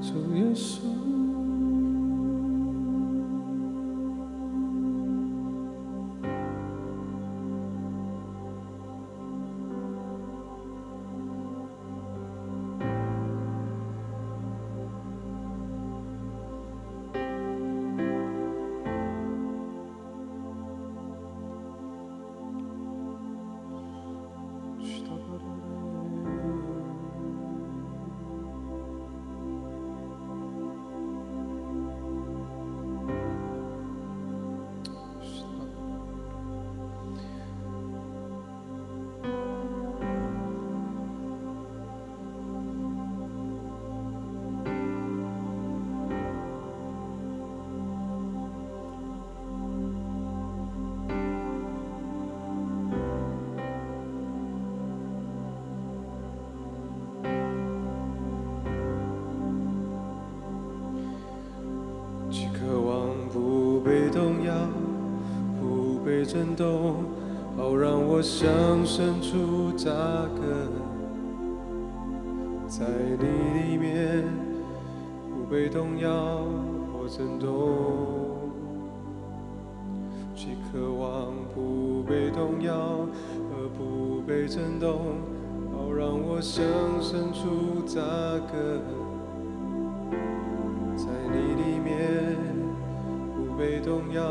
主耶稣。 震动，好让我向深处扎根，在你里面不被动摇或震动。既渴望不被动摇而不被震动，好让我向深处扎根。在你里面不被动摇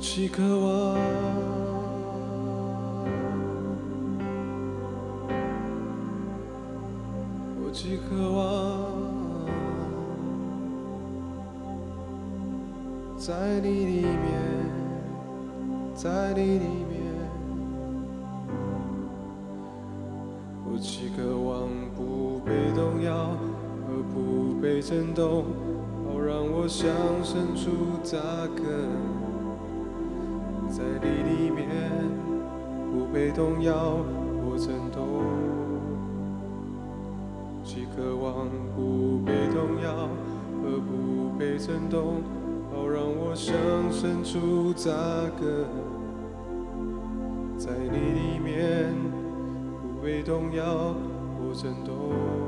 既渴望。我既渴望在你里面，在你里面，我既渴望不被动摇而不被震动，好让我向深处扎根，在你里面不被动摇或震动。既渴望不被动摇和不被震动，好让我向深处扎根，在你里面不被动摇或震动。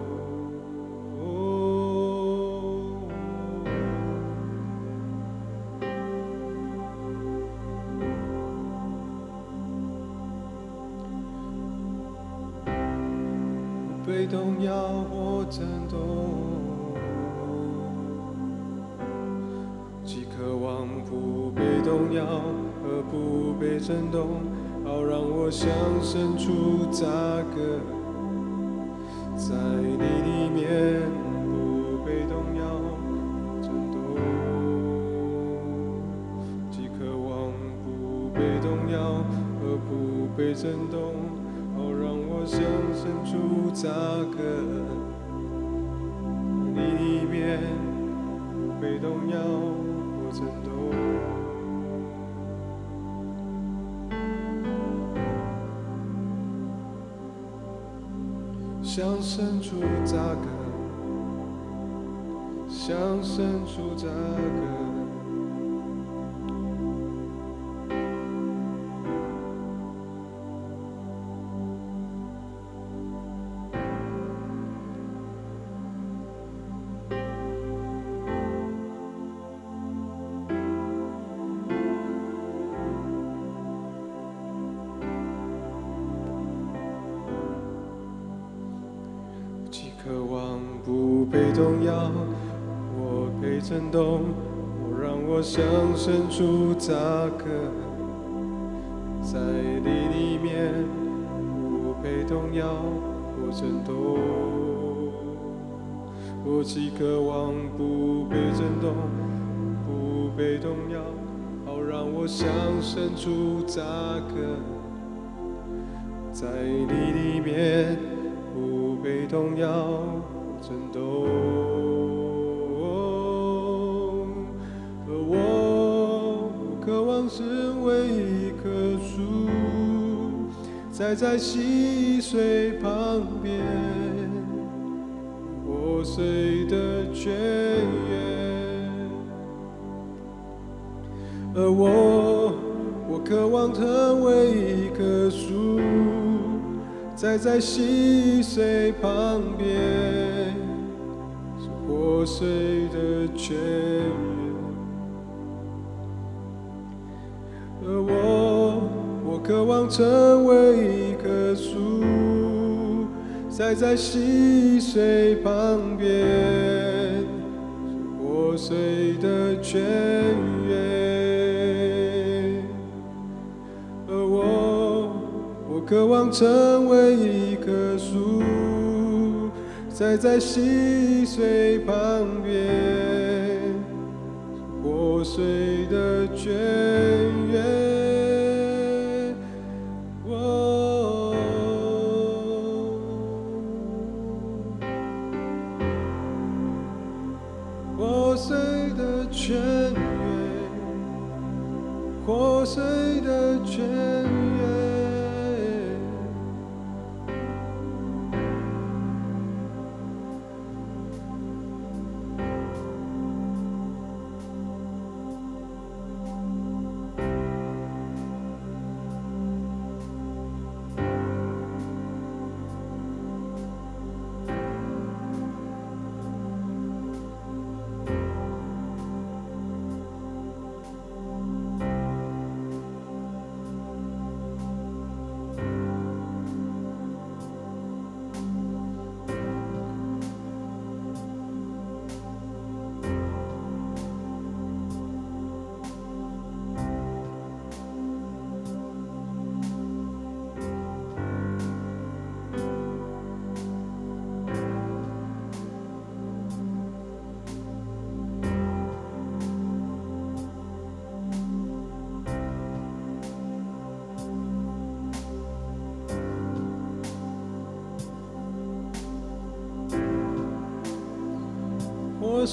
被动摇或震动，既渴望不被动摇和不被震动，好让我向深处扎根，在你里面不被动摇震动，既渴望不被动摇和不被震动。好让我向深处扎向深处扎根，向深处扎根。扎根，在你里面不被动摇或震动。我既渴望不被震动，不被动摇，好让我向深处扎根，在你里面。不被动摇震动，渴望成为一棵树，栽在溪水旁边，破碎的泉眼。而我，我渴望成为一棵树，栽在溪水旁边，破碎的泉眼。而我，我渴望成为一棵树，栽在溪水旁边，破碎的泉源。而我，我渴望成为一棵树，栽在溪水旁边，破碎的泉。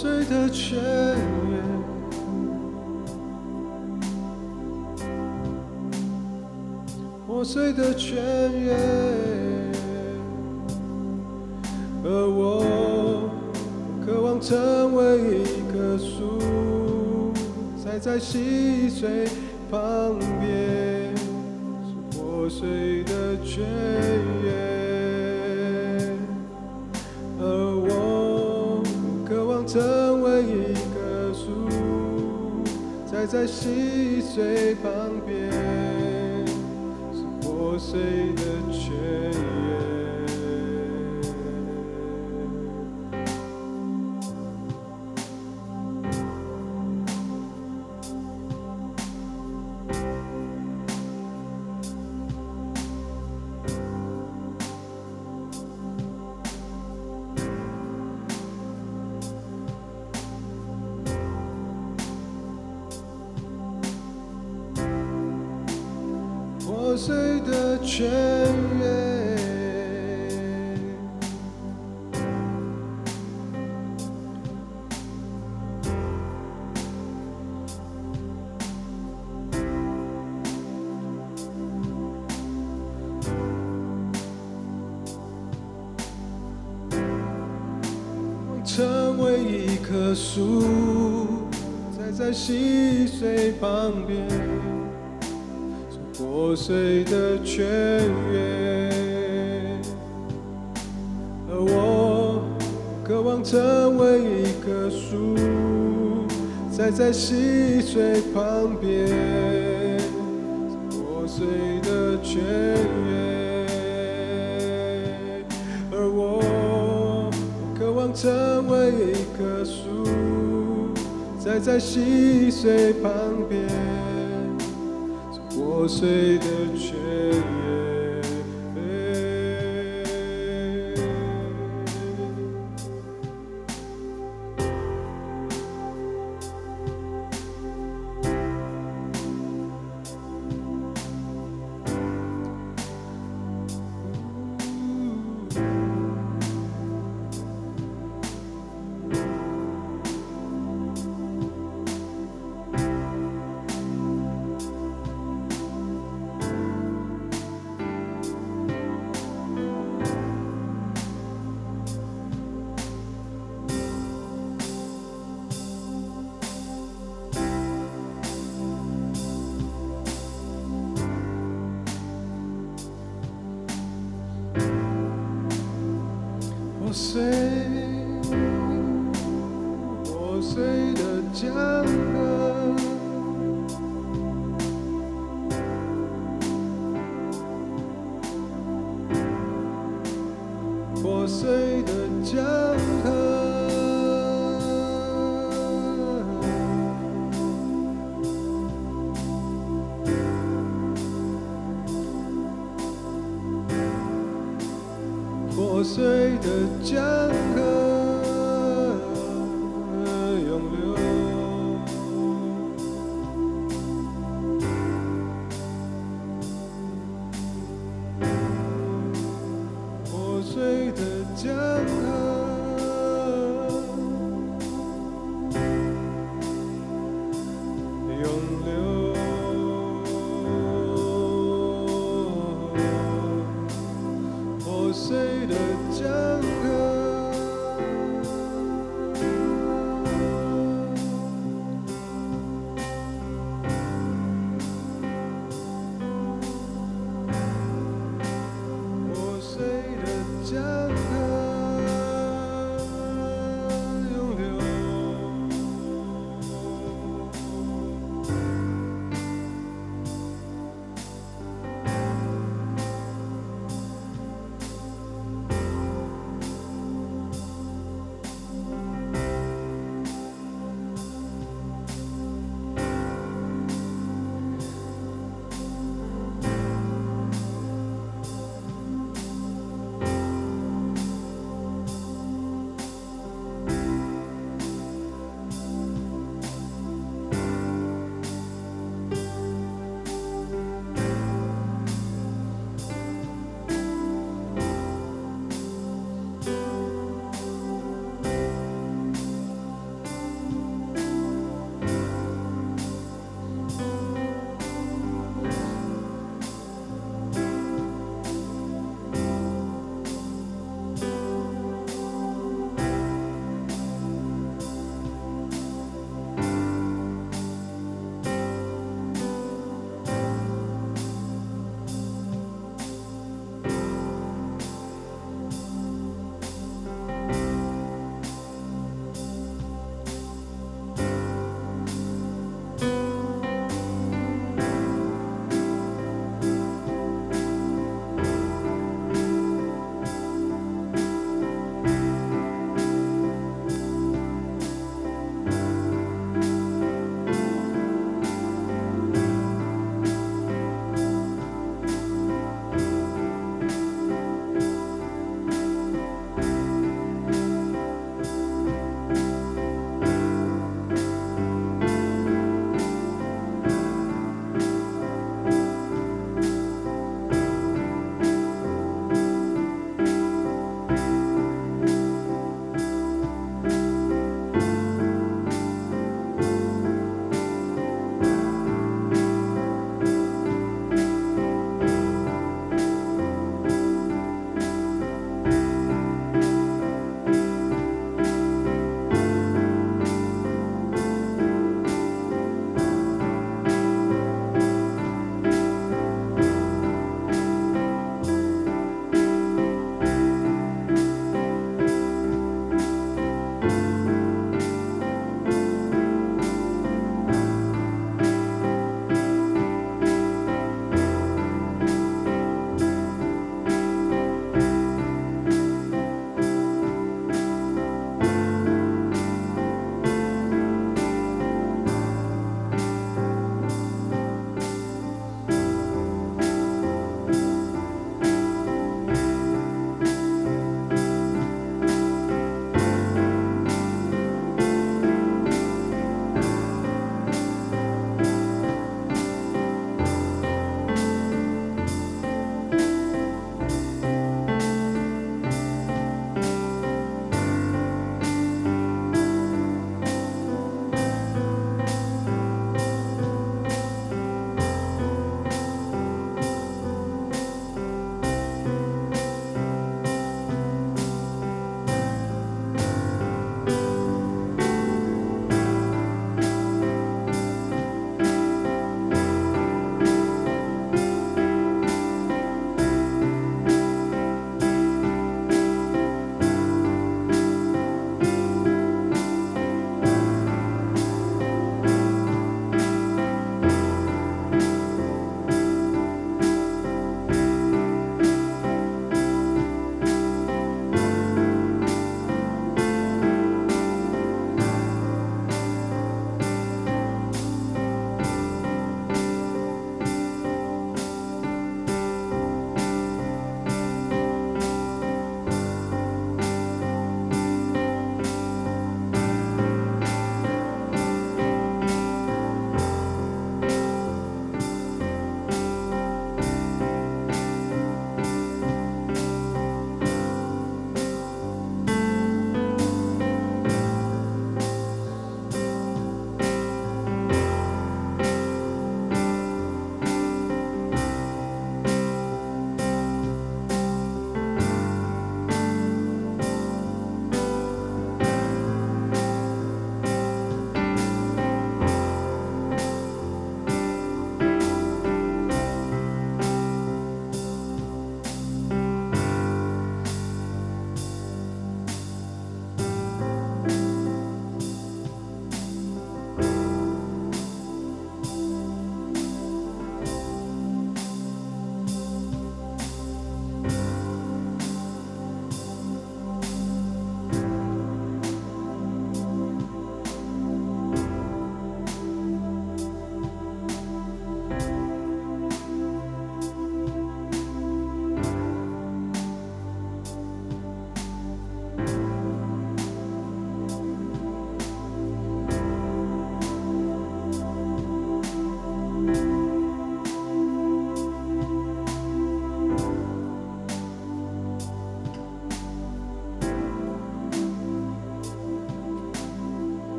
碎的雀跃。破碎的泉源，而我渴望成为一棵树，栽在溪水旁边。破碎的泉源。在溪水旁边，是破碎。碎的泉源。成为一棵树，栽在溪水旁边。破碎的泉源，而我渴望成为一棵树，栽在溪水旁边。破碎的泉源，而我渴望成为一棵树，栽在溪水旁边。破碎的缺 say.